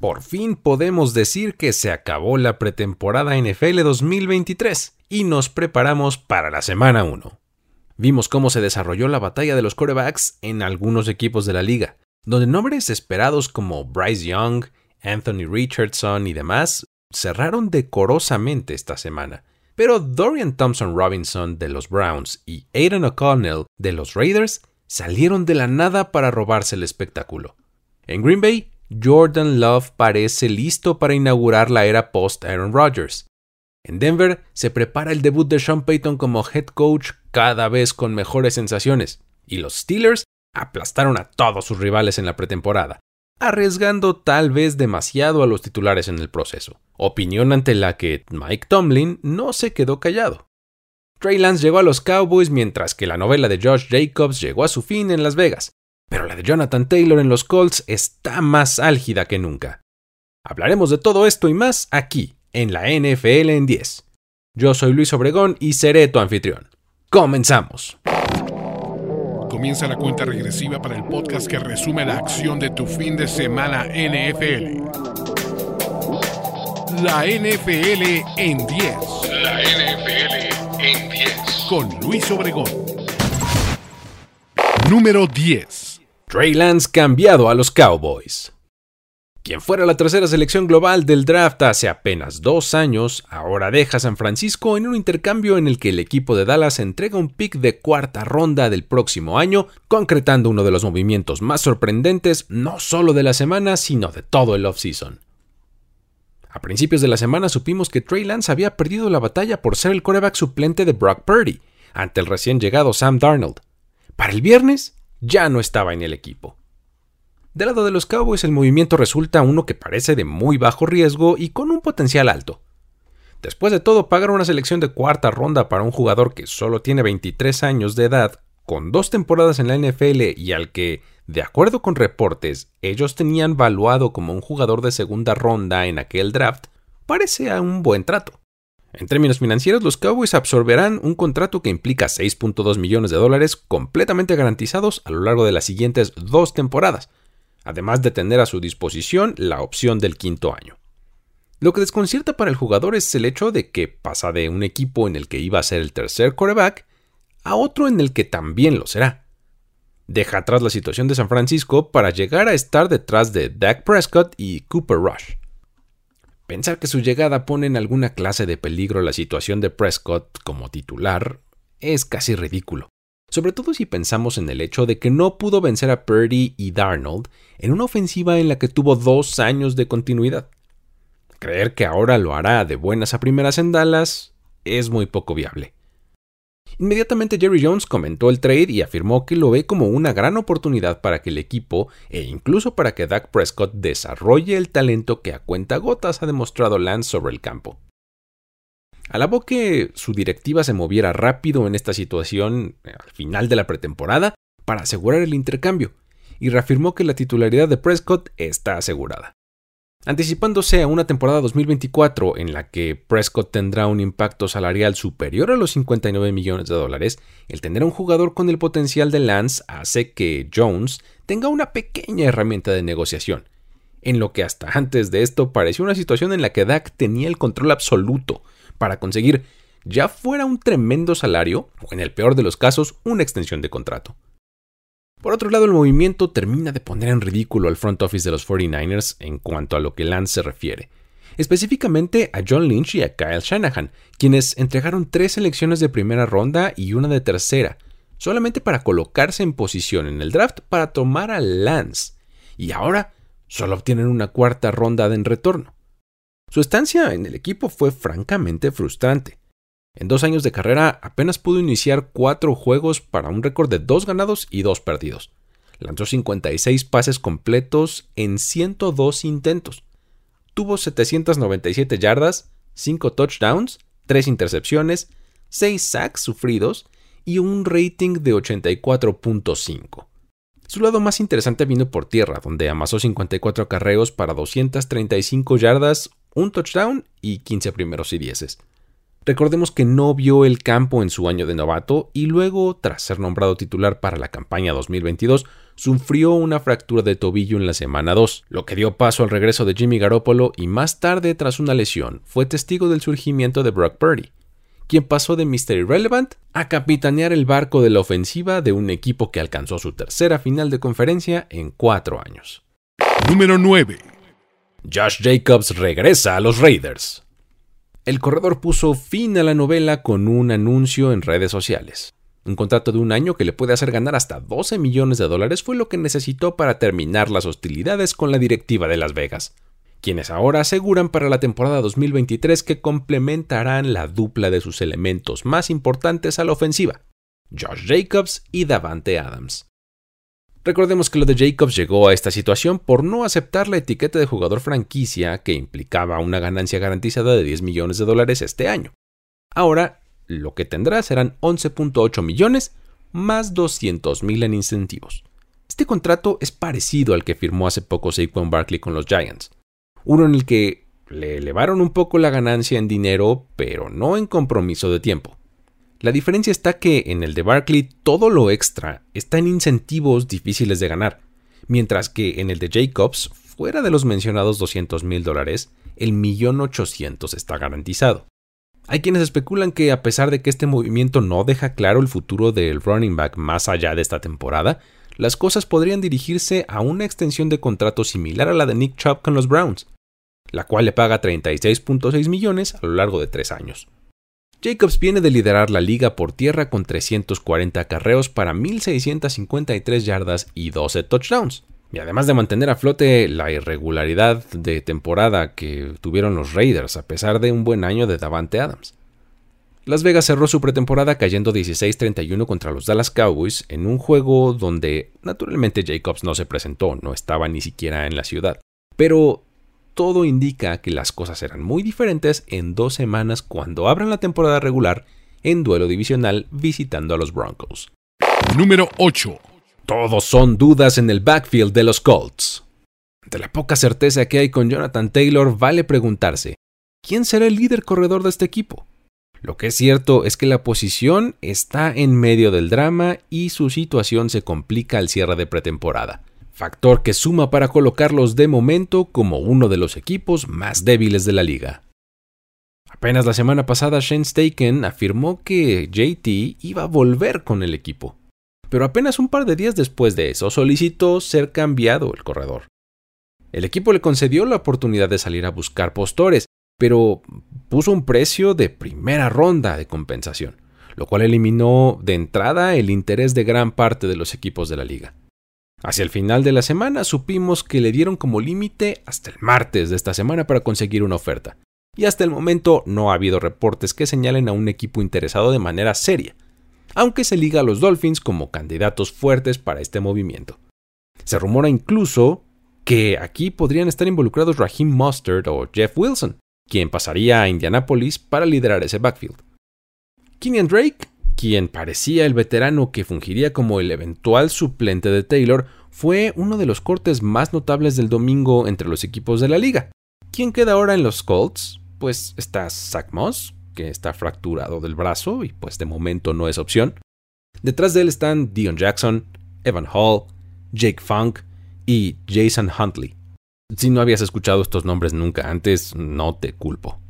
por fin podemos decir que se acabó la pretemporada NFL 2023 y nos preparamos para la semana 1. Vimos cómo se desarrolló la batalla de los quarterbacks en algunos equipos de la liga, donde nombres esperados como Bryce Young, Anthony Richardson y demás cerraron decorosamente esta semana. Pero Dorian Thompson Robinson de los Browns y Aiden O'Connell de los Raiders salieron de la nada para robarse el espectáculo. En Green Bay, Jordan Love parece listo para inaugurar la era post-Aaron Rodgers. En Denver se prepara el debut de Sean Payton como head coach cada vez con mejores sensaciones, y los Steelers aplastaron a todos sus rivales en la pretemporada, arriesgando tal vez demasiado a los titulares en el proceso, opinión ante la que Mike Tomlin no se quedó callado. Trey Lance llegó a los Cowboys mientras que la novela de Josh Jacobs llegó a su fin en Las Vegas, pero la de Jonathan Taylor en los Colts está más álgida que nunca. Hablaremos de todo esto y más aquí, en la NFL en 10. Yo soy Luis Obregón y seré tu anfitrión. Comenzamos. Comienza la cuenta regresiva para el podcast que resume la acción de tu fin de semana NFL. La NFL en 10. La NFL en 10. Con Luis Obregón. Número 10. Trey Lance cambiado a los Cowboys. Quien fuera la tercera selección global del draft hace apenas dos años, ahora deja San Francisco en un intercambio en el que el equipo de Dallas entrega un pick de cuarta ronda del próximo año, concretando uno de los movimientos más sorprendentes no solo de la semana, sino de todo el offseason. A principios de la semana supimos que Trey Lance había perdido la batalla por ser el coreback suplente de Brock Purdy, ante el recién llegado Sam Darnold. Para el viernes, ya no estaba en el equipo. Del lado de los Cowboys el movimiento resulta uno que parece de muy bajo riesgo y con un potencial alto. Después de todo, pagar una selección de cuarta ronda para un jugador que solo tiene 23 años de edad, con dos temporadas en la NFL y al que, de acuerdo con reportes, ellos tenían valuado como un jugador de segunda ronda en aquel draft, parece a un buen trato. En términos financieros, los Cowboys absorberán un contrato que implica 6.2 millones de dólares completamente garantizados a lo largo de las siguientes dos temporadas, además de tener a su disposición la opción del quinto año. Lo que desconcierta para el jugador es el hecho de que pasa de un equipo en el que iba a ser el tercer quarterback a otro en el que también lo será. Deja atrás la situación de San Francisco para llegar a estar detrás de Dak Prescott y Cooper Rush. Pensar que su llegada pone en alguna clase de peligro la situación de Prescott como titular es casi ridículo, sobre todo si pensamos en el hecho de que no pudo vencer a Purdy y Darnold en una ofensiva en la que tuvo dos años de continuidad. Creer que ahora lo hará de buenas a primeras en Dallas es muy poco viable. Inmediatamente Jerry Jones comentó el trade y afirmó que lo ve como una gran oportunidad para que el equipo e incluso para que Dak Prescott desarrolle el talento que a cuenta gotas ha demostrado Lance sobre el campo. Alabó que su directiva se moviera rápido en esta situación eh, al final de la pretemporada para asegurar el intercambio y reafirmó que la titularidad de Prescott está asegurada anticipándose a una temporada 2024 en la que Prescott tendrá un impacto salarial superior a los 59 millones de dólares, el tener a un jugador con el potencial de Lance hace que Jones tenga una pequeña herramienta de negociación, en lo que hasta antes de esto pareció una situación en la que Dak tenía el control absoluto para conseguir ya fuera un tremendo salario o en el peor de los casos una extensión de contrato. Por otro lado, el movimiento termina de poner en ridículo al front office de los 49ers en cuanto a lo que Lance se refiere, específicamente a John Lynch y a Kyle Shanahan, quienes entregaron tres selecciones de primera ronda y una de tercera, solamente para colocarse en posición en el draft para tomar a Lance, y ahora solo obtienen una cuarta ronda en retorno. Su estancia en el equipo fue francamente frustrante. En dos años de carrera apenas pudo iniciar cuatro juegos para un récord de dos ganados y dos perdidos. Lanzó 56 pases completos en 102 intentos. Tuvo 797 yardas, 5 touchdowns, 3 intercepciones, 6 sacks sufridos y un rating de 84.5. Su lado más interesante vino por tierra, donde amasó 54 acarreos para 235 yardas, un touchdown y 15 primeros y dieces. Recordemos que no vio el campo en su año de novato y luego, tras ser nombrado titular para la campaña 2022, sufrió una fractura de tobillo en la semana 2, lo que dio paso al regreso de Jimmy Garoppolo y más tarde, tras una lesión, fue testigo del surgimiento de Brock Purdy, quien pasó de Mr. Irrelevant a capitanear el barco de la ofensiva de un equipo que alcanzó su tercera final de conferencia en cuatro años. Número 9. Josh Jacobs regresa a los Raiders. El corredor puso fin a la novela con un anuncio en redes sociales. Un contrato de un año que le puede hacer ganar hasta 12 millones de dólares fue lo que necesitó para terminar las hostilidades con la directiva de Las Vegas, quienes ahora aseguran para la temporada 2023 que complementarán la dupla de sus elementos más importantes a la ofensiva, Josh Jacobs y Davante Adams. Recordemos que lo de Jacobs llegó a esta situación por no aceptar la etiqueta de jugador franquicia que implicaba una ganancia garantizada de 10 millones de dólares este año. Ahora, lo que tendrá serán 11.8 millones más 200 mil en incentivos. Este contrato es parecido al que firmó hace poco Saquon Barkley con los Giants, uno en el que le elevaron un poco la ganancia en dinero, pero no en compromiso de tiempo. La diferencia está que en el de Barkley todo lo extra está en incentivos difíciles de ganar, mientras que en el de Jacobs, fuera de los mencionados 200 mil dólares, el millón ochocientos está garantizado. Hay quienes especulan que a pesar de que este movimiento no deja claro el futuro del running back más allá de esta temporada, las cosas podrían dirigirse a una extensión de contrato similar a la de Nick Chubb con los Browns, la cual le paga 36.6 millones a lo largo de tres años. Jacobs viene de liderar la liga por tierra con 340 carreos para 1.653 yardas y 12 touchdowns. Y además de mantener a flote la irregularidad de temporada que tuvieron los Raiders a pesar de un buen año de Davante Adams. Las Vegas cerró su pretemporada cayendo 16-31 contra los Dallas Cowboys en un juego donde naturalmente Jacobs no se presentó, no estaba ni siquiera en la ciudad. Pero todo indica que las cosas serán muy diferentes en dos semanas cuando abran la temporada regular en duelo divisional visitando a los Broncos. Número 8. Todos son dudas en el backfield de los Colts. De la poca certeza que hay con Jonathan Taylor, vale preguntarse, ¿quién será el líder corredor de este equipo? Lo que es cierto es que la posición está en medio del drama y su situación se complica al cierre de pretemporada factor que suma para colocarlos de momento como uno de los equipos más débiles de la liga. Apenas la semana pasada Shane Staken afirmó que JT iba a volver con el equipo, pero apenas un par de días después de eso solicitó ser cambiado el corredor. El equipo le concedió la oportunidad de salir a buscar postores, pero puso un precio de primera ronda de compensación, lo cual eliminó de entrada el interés de gran parte de los equipos de la liga. Hacia el final de la semana supimos que le dieron como límite hasta el martes de esta semana para conseguir una oferta. Y hasta el momento no ha habido reportes que señalen a un equipo interesado de manera seria, aunque se liga a los Dolphins como candidatos fuertes para este movimiento. Se rumora incluso que aquí podrían estar involucrados Raheem Mustard o Jeff Wilson, quien pasaría a Indianapolis para liderar ese backfield. Kenyan Drake quien parecía el veterano que fungiría como el eventual suplente de Taylor, fue uno de los cortes más notables del domingo entre los equipos de la liga. ¿Quién queda ahora en los Colts? Pues está Zach Moss, que está fracturado del brazo y pues de momento no es opción. Detrás de él están Dion Jackson, Evan Hall, Jake Funk y Jason Huntley. Si no habías escuchado estos nombres nunca antes, no te culpo.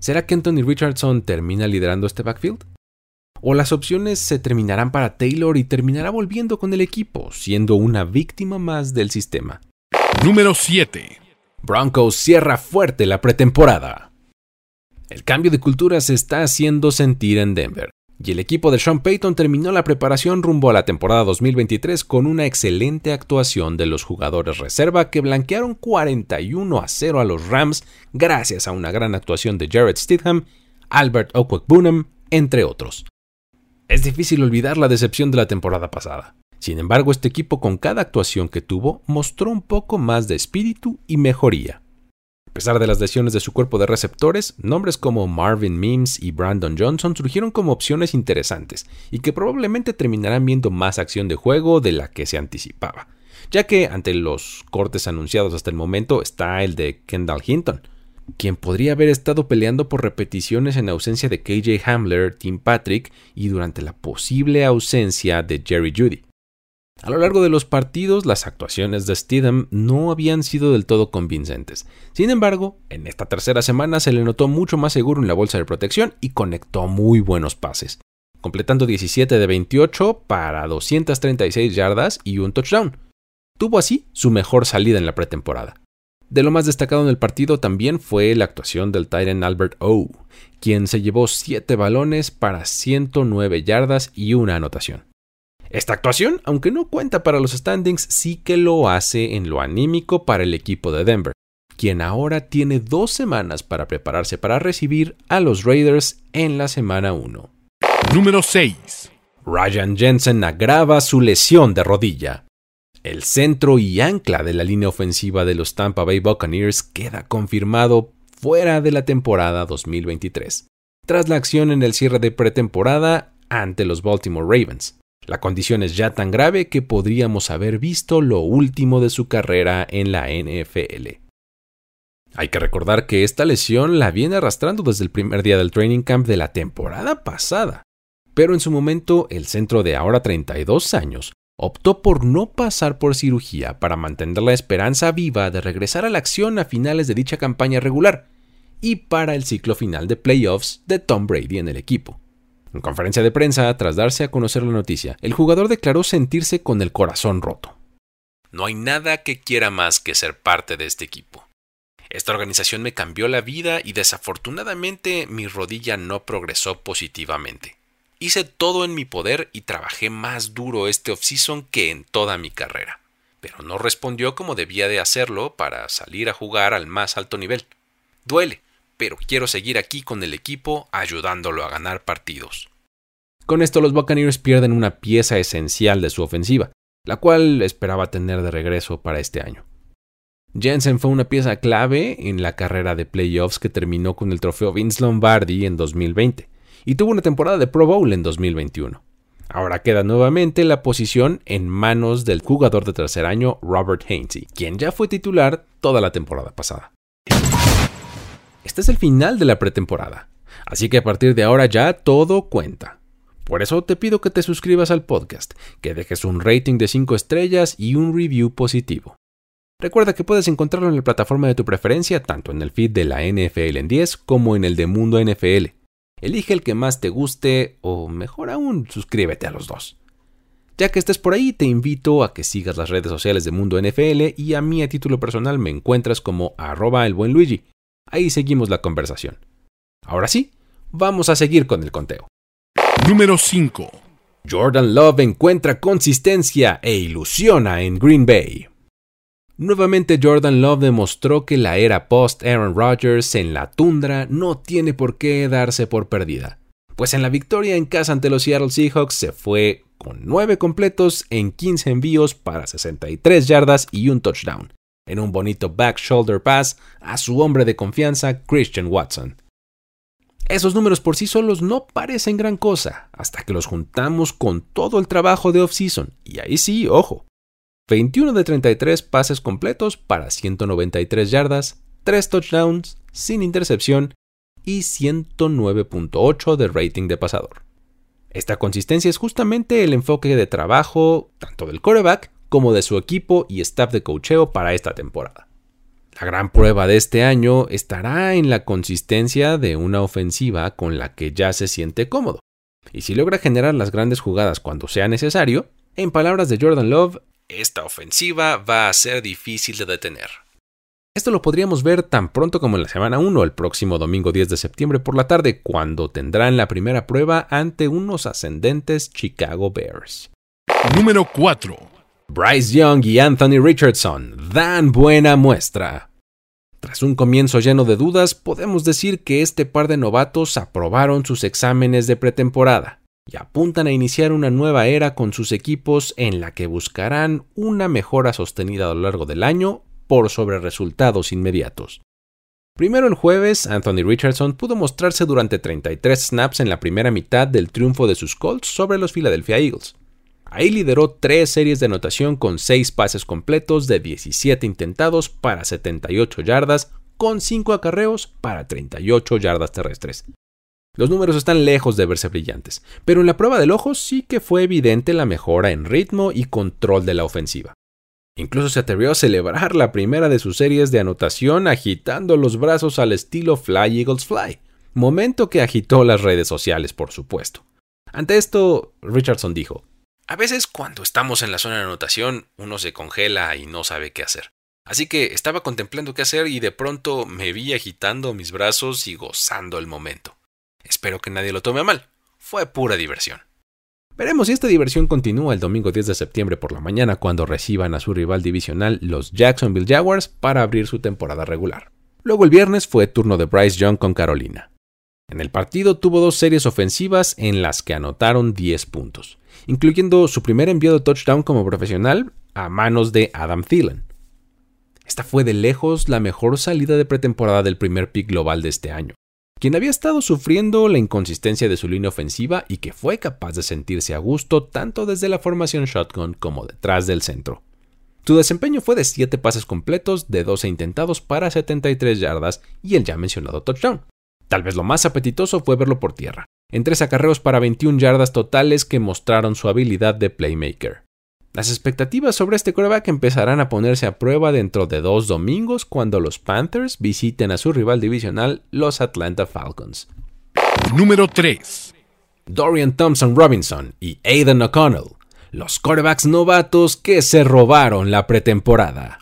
¿Será que Anthony Richardson termina liderando este backfield? O las opciones se terminarán para Taylor y terminará volviendo con el equipo, siendo una víctima más del sistema. Número 7. Broncos cierra fuerte la pretemporada. El cambio de cultura se está haciendo sentir en Denver, y el equipo de Sean Payton terminó la preparación rumbo a la temporada 2023 con una excelente actuación de los jugadores reserva que blanquearon 41 a 0 a los Rams gracias a una gran actuación de Jared Stidham, Albert Okwek-Boonham, entre otros. Es difícil olvidar la decepción de la temporada pasada. Sin embargo, este equipo con cada actuación que tuvo mostró un poco más de espíritu y mejoría. A pesar de las lesiones de su cuerpo de receptores, nombres como Marvin Mims y Brandon Johnson surgieron como opciones interesantes y que probablemente terminarán viendo más acción de juego de la que se anticipaba, ya que ante los cortes anunciados hasta el momento está el de Kendall Hinton, quien podría haber estado peleando por repeticiones en ausencia de KJ Hamler, Tim Patrick y durante la posible ausencia de Jerry Judy. A lo largo de los partidos, las actuaciones de Steedham no habían sido del todo convincentes. Sin embargo, en esta tercera semana se le notó mucho más seguro en la bolsa de protección y conectó muy buenos pases, completando 17 de 28 para 236 yardas y un touchdown. Tuvo así su mejor salida en la pretemporada. De lo más destacado en el partido también fue la actuación del Titan Albert O, quien se llevó 7 balones para 109 yardas y una anotación. Esta actuación, aunque no cuenta para los standings, sí que lo hace en lo anímico para el equipo de Denver, quien ahora tiene dos semanas para prepararse para recibir a los Raiders en la semana 1. Número 6. Ryan Jensen agrava su lesión de rodilla. El centro y ancla de la línea ofensiva de los Tampa Bay Buccaneers queda confirmado fuera de la temporada 2023, tras la acción en el cierre de pretemporada ante los Baltimore Ravens. La condición es ya tan grave que podríamos haber visto lo último de su carrera en la NFL. Hay que recordar que esta lesión la viene arrastrando desde el primer día del training camp de la temporada pasada, pero en su momento el centro de ahora 32 años optó por no pasar por cirugía para mantener la esperanza viva de regresar a la acción a finales de dicha campaña regular y para el ciclo final de playoffs de Tom Brady en el equipo. En conferencia de prensa, tras darse a conocer la noticia, el jugador declaró sentirse con el corazón roto. No hay nada que quiera más que ser parte de este equipo. Esta organización me cambió la vida y desafortunadamente mi rodilla no progresó positivamente. Hice todo en mi poder y trabajé más duro este offseason que en toda mi carrera, pero no respondió como debía de hacerlo para salir a jugar al más alto nivel. Duele, pero quiero seguir aquí con el equipo ayudándolo a ganar partidos. Con esto los Buccaneers pierden una pieza esencial de su ofensiva, la cual esperaba tener de regreso para este año. Jensen fue una pieza clave en la carrera de playoffs que terminó con el trofeo Vince Lombardi en 2020 y tuvo una temporada de Pro Bowl en 2021. Ahora queda nuevamente la posición en manos del jugador de tercer año Robert Hainsey, quien ya fue titular toda la temporada pasada. Este es el final de la pretemporada, así que a partir de ahora ya todo cuenta. Por eso te pido que te suscribas al podcast, que dejes un rating de 5 estrellas y un review positivo. Recuerda que puedes encontrarlo en la plataforma de tu preferencia, tanto en el feed de la NFL en 10 como en el de Mundo NFL. Elige el que más te guste o mejor aún, suscríbete a los dos. Ya que estés por ahí, te invito a que sigas las redes sociales de Mundo NFL y a mí a título personal me encuentras como arroba el buen Luigi. Ahí seguimos la conversación. Ahora sí, vamos a seguir con el conteo. Número 5. Jordan Love encuentra consistencia e ilusiona en Green Bay. Nuevamente Jordan Love demostró que la era post Aaron Rodgers en la tundra no tiene por qué darse por perdida, pues en la victoria en casa ante los Seattle Seahawks se fue con 9 completos en 15 envíos para 63 yardas y un touchdown, en un bonito back shoulder pass a su hombre de confianza, Christian Watson. Esos números por sí solos no parecen gran cosa, hasta que los juntamos con todo el trabajo de off-season, y ahí sí, ojo. 21 de 33 pases completos para 193 yardas, 3 touchdowns, sin intercepción y 109.8 de rating de pasador. Esta consistencia es justamente el enfoque de trabajo tanto del coreback como de su equipo y staff de cocheo para esta temporada. La gran prueba de este año estará en la consistencia de una ofensiva con la que ya se siente cómodo. Y si logra generar las grandes jugadas cuando sea necesario, en palabras de Jordan Love, esta ofensiva va a ser difícil de detener. Esto lo podríamos ver tan pronto como en la semana 1, el próximo domingo 10 de septiembre por la tarde, cuando tendrán la primera prueba ante unos ascendentes Chicago Bears. Número 4. Bryce Young y Anthony Richardson dan buena muestra. Tras un comienzo lleno de dudas, podemos decir que este par de novatos aprobaron sus exámenes de pretemporada y apuntan a iniciar una nueva era con sus equipos en la que buscarán una mejora sostenida a lo largo del año por sobre resultados inmediatos. Primero el jueves, Anthony Richardson pudo mostrarse durante 33 snaps en la primera mitad del triunfo de sus Colts sobre los Philadelphia Eagles. Ahí lideró tres series de anotación con seis pases completos de 17 intentados para 78 yardas con 5 acarreos para 38 yardas terrestres. Los números están lejos de verse brillantes, pero en la prueba del ojo sí que fue evidente la mejora en ritmo y control de la ofensiva. Incluso se atrevió a celebrar la primera de sus series de anotación agitando los brazos al estilo Fly Eagles Fly, momento que agitó las redes sociales, por supuesto. Ante esto, Richardson dijo, A veces cuando estamos en la zona de anotación, uno se congela y no sabe qué hacer. Así que estaba contemplando qué hacer y de pronto me vi agitando mis brazos y gozando el momento. Espero que nadie lo tome a mal. Fue pura diversión. Veremos si esta diversión continúa el domingo 10 de septiembre por la mañana cuando reciban a su rival divisional los Jacksonville Jaguars para abrir su temporada regular. Luego el viernes fue turno de Bryce Young con Carolina. En el partido tuvo dos series ofensivas en las que anotaron 10 puntos, incluyendo su primer envío de touchdown como profesional a manos de Adam Thielen. Esta fue de lejos la mejor salida de pretemporada del primer pick global de este año, quien había estado sufriendo la inconsistencia de su línea ofensiva y que fue capaz de sentirse a gusto tanto desde la formación shotgun como detrás del centro. Su desempeño fue de 7 pases completos, de 12 intentados para 73 yardas y el ya mencionado touchdown. Tal vez lo más apetitoso fue verlo por tierra, en tres acarreos para 21 yardas totales que mostraron su habilidad de playmaker. Las expectativas sobre este quarterback empezarán a ponerse a prueba dentro de dos domingos cuando los Panthers visiten a su rival divisional, los Atlanta Falcons. Número 3. Dorian Thompson Robinson y Aidan O'Connell, los quarterbacks novatos que se robaron la pretemporada.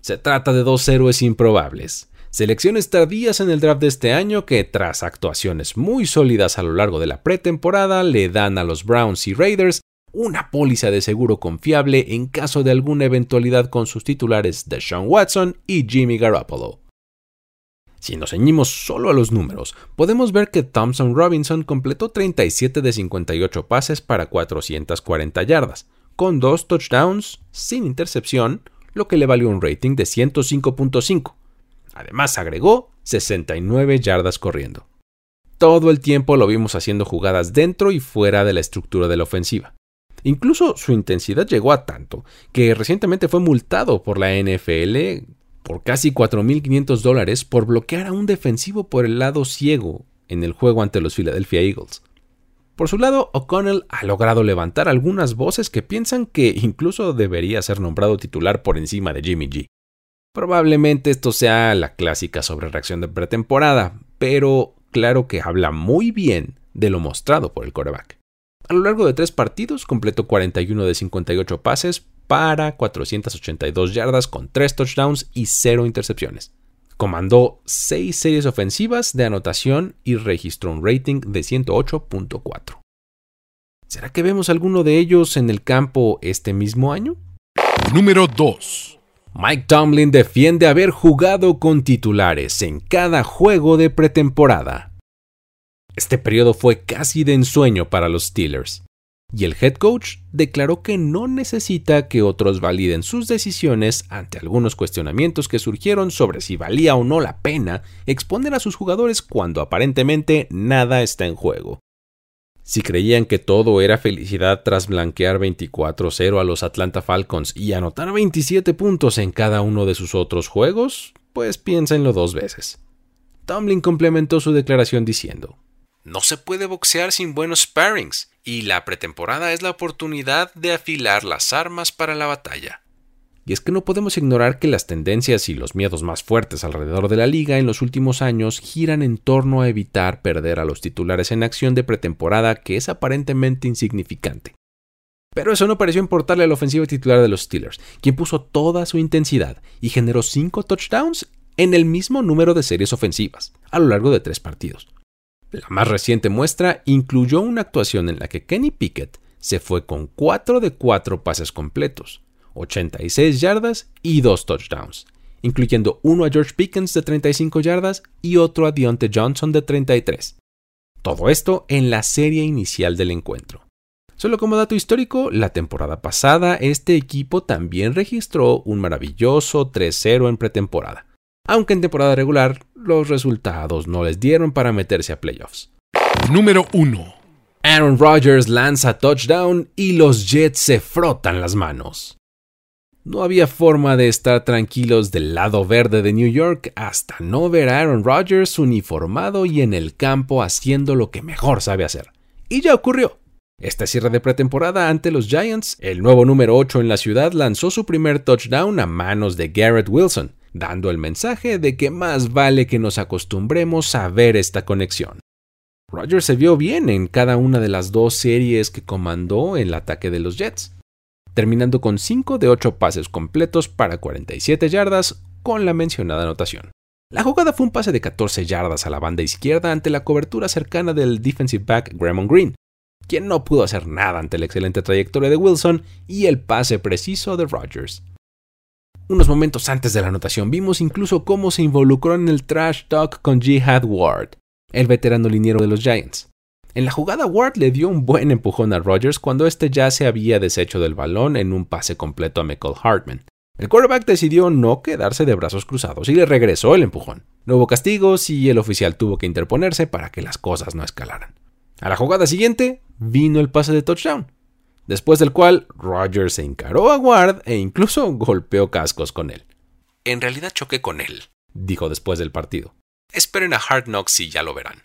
Se trata de dos héroes improbables, selecciones tardías en el draft de este año que, tras actuaciones muy sólidas a lo largo de la pretemporada, le dan a los Browns y Raiders una póliza de seguro confiable en caso de alguna eventualidad con sus titulares Deshaun Watson y Jimmy Garoppolo. Si nos ceñimos solo a los números, podemos ver que Thompson Robinson completó 37 de 58 pases para 440 yardas, con dos touchdowns sin intercepción, lo que le valió un rating de 105.5. Además agregó 69 yardas corriendo. Todo el tiempo lo vimos haciendo jugadas dentro y fuera de la estructura de la ofensiva. Incluso su intensidad llegó a tanto que recientemente fue multado por la NFL por casi 4.500 dólares por bloquear a un defensivo por el lado ciego en el juego ante los Philadelphia Eagles. Por su lado, O'Connell ha logrado levantar algunas voces que piensan que incluso debería ser nombrado titular por encima de Jimmy G. Probablemente esto sea la clásica sobrereacción de pretemporada, pero claro que habla muy bien de lo mostrado por el coreback. A lo largo de tres partidos completó 41 de 58 pases para 482 yardas con 3 touchdowns y 0 intercepciones. Comandó 6 series ofensivas de anotación y registró un rating de 108.4. ¿Será que vemos alguno de ellos en el campo este mismo año? Número 2. Mike Tomlin defiende haber jugado con titulares en cada juego de pretemporada. Este periodo fue casi de ensueño para los Steelers, y el head coach declaró que no necesita que otros validen sus decisiones ante algunos cuestionamientos que surgieron sobre si valía o no la pena exponer a sus jugadores cuando aparentemente nada está en juego. Si creían que todo era felicidad tras blanquear 24-0 a los Atlanta Falcons y anotar 27 puntos en cada uno de sus otros juegos, pues piénsenlo dos veces. Tomlin complementó su declaración diciendo, no se puede boxear sin buenos sparrings, y la pretemporada es la oportunidad de afilar las armas para la batalla. Y es que no podemos ignorar que las tendencias y los miedos más fuertes alrededor de la liga en los últimos años giran en torno a evitar perder a los titulares en acción de pretemporada que es aparentemente insignificante. Pero eso no pareció importarle al ofensivo titular de los Steelers, quien puso toda su intensidad y generó cinco touchdowns en el mismo número de series ofensivas, a lo largo de tres partidos. La más reciente muestra incluyó una actuación en la que Kenny Pickett se fue con 4 de 4 pases completos, 86 yardas y 2 touchdowns, incluyendo uno a George Pickens de 35 yardas y otro a Deontay Johnson de 33. Todo esto en la serie inicial del encuentro. Solo como dato histórico, la temporada pasada este equipo también registró un maravilloso 3-0 en pretemporada, aunque en temporada regular los resultados no les dieron para meterse a playoffs. Número 1. Aaron Rodgers lanza touchdown y los Jets se frotan las manos. No había forma de estar tranquilos del lado verde de New York hasta no ver a Aaron Rodgers uniformado y en el campo haciendo lo que mejor sabe hacer. Y ya ocurrió. Esta cierre de pretemporada ante los Giants, el nuevo número 8 en la ciudad lanzó su primer touchdown a manos de Garrett Wilson, dando el mensaje de que más vale que nos acostumbremos a ver esta conexión. Rodgers se vio bien en cada una de las dos series que comandó el ataque de los Jets, terminando con 5 de 8 pases completos para 47 yardas con la mencionada anotación. La jugada fue un pase de 14 yardas a la banda izquierda ante la cobertura cercana del defensive back Graham Green, quien no pudo hacer nada ante la excelente trayectoria de Wilson y el pase preciso de Rodgers. Unos momentos antes de la anotación vimos incluso cómo se involucró en el trash talk con Jihad Ward, el veterano liniero de los Giants. En la jugada Ward le dio un buen empujón a Rodgers cuando este ya se había deshecho del balón en un pase completo a Michael Hartman. El quarterback decidió no quedarse de brazos cruzados y le regresó el empujón. No hubo castigos y el oficial tuvo que interponerse para que las cosas no escalaran. A la jugada siguiente vino el pase de touchdown, después del cual Rodgers se encaró a Ward e incluso golpeó cascos con él. En realidad choqué con él, dijo después del partido. Esperen a Hard Knocks y ya lo verán.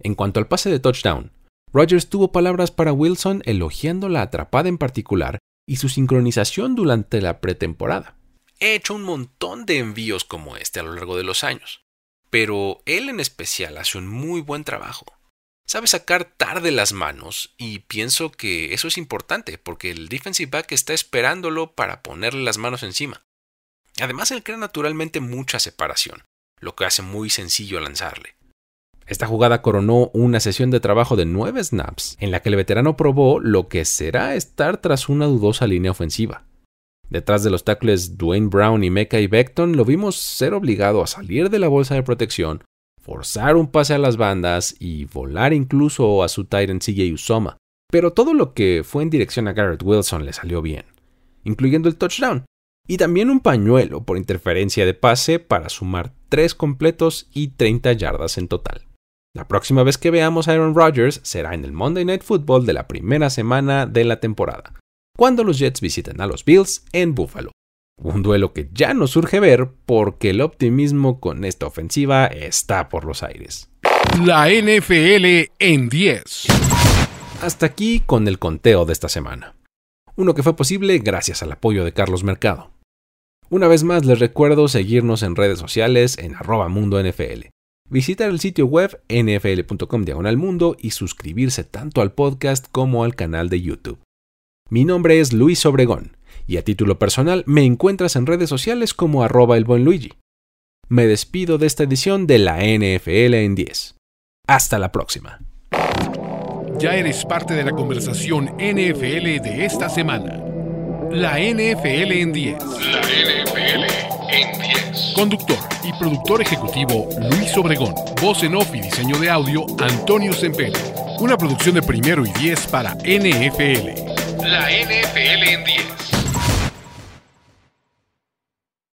En cuanto al pase de touchdown, Rodgers tuvo palabras para Wilson elogiando la atrapada en particular y su sincronización durante la pretemporada. He hecho un montón de envíos como este a lo largo de los años, pero él en especial hace un muy buen trabajo sabe sacar tarde las manos y pienso que eso es importante porque el defensive back está esperándolo para ponerle las manos encima. Además, él crea naturalmente mucha separación, lo que hace muy sencillo lanzarle. Esta jugada coronó una sesión de trabajo de nueve snaps en la que el veterano probó lo que será estar tras una dudosa línea ofensiva. Detrás de los tackles Dwayne Brown y Mecca Beckton lo vimos ser obligado a salir de la bolsa de protección forzar un pase a las bandas y volar incluso a su Titan CJ Usoma. Pero todo lo que fue en dirección a Garrett Wilson le salió bien, incluyendo el touchdown, y también un pañuelo por interferencia de pase para sumar 3 completos y 30 yardas en total. La próxima vez que veamos a Aaron Rodgers será en el Monday Night Football de la primera semana de la temporada, cuando los Jets visiten a los Bills en Buffalo. Un duelo que ya no surge ver porque el optimismo con esta ofensiva está por los aires. La NFL en 10. Hasta aquí con el conteo de esta semana. Uno que fue posible gracias al apoyo de Carlos Mercado. Una vez más les recuerdo seguirnos en redes sociales en arroba mundo NFL, visitar el sitio web nfl.com diagonal mundo y suscribirse tanto al podcast como al canal de YouTube. Mi nombre es Luis Obregón y a título personal me encuentras en redes sociales como arroba el buen Luigi. Me despido de esta edición de la NFL en 10. Hasta la próxima. Ya eres parte de la conversación NFL de esta semana. La NFL en 10. La NFL en 10. Conductor y productor ejecutivo Luis Obregón. Voz en off y diseño de audio Antonio Sempere. Una producción de primero y 10 para NFL. La NFL en 10.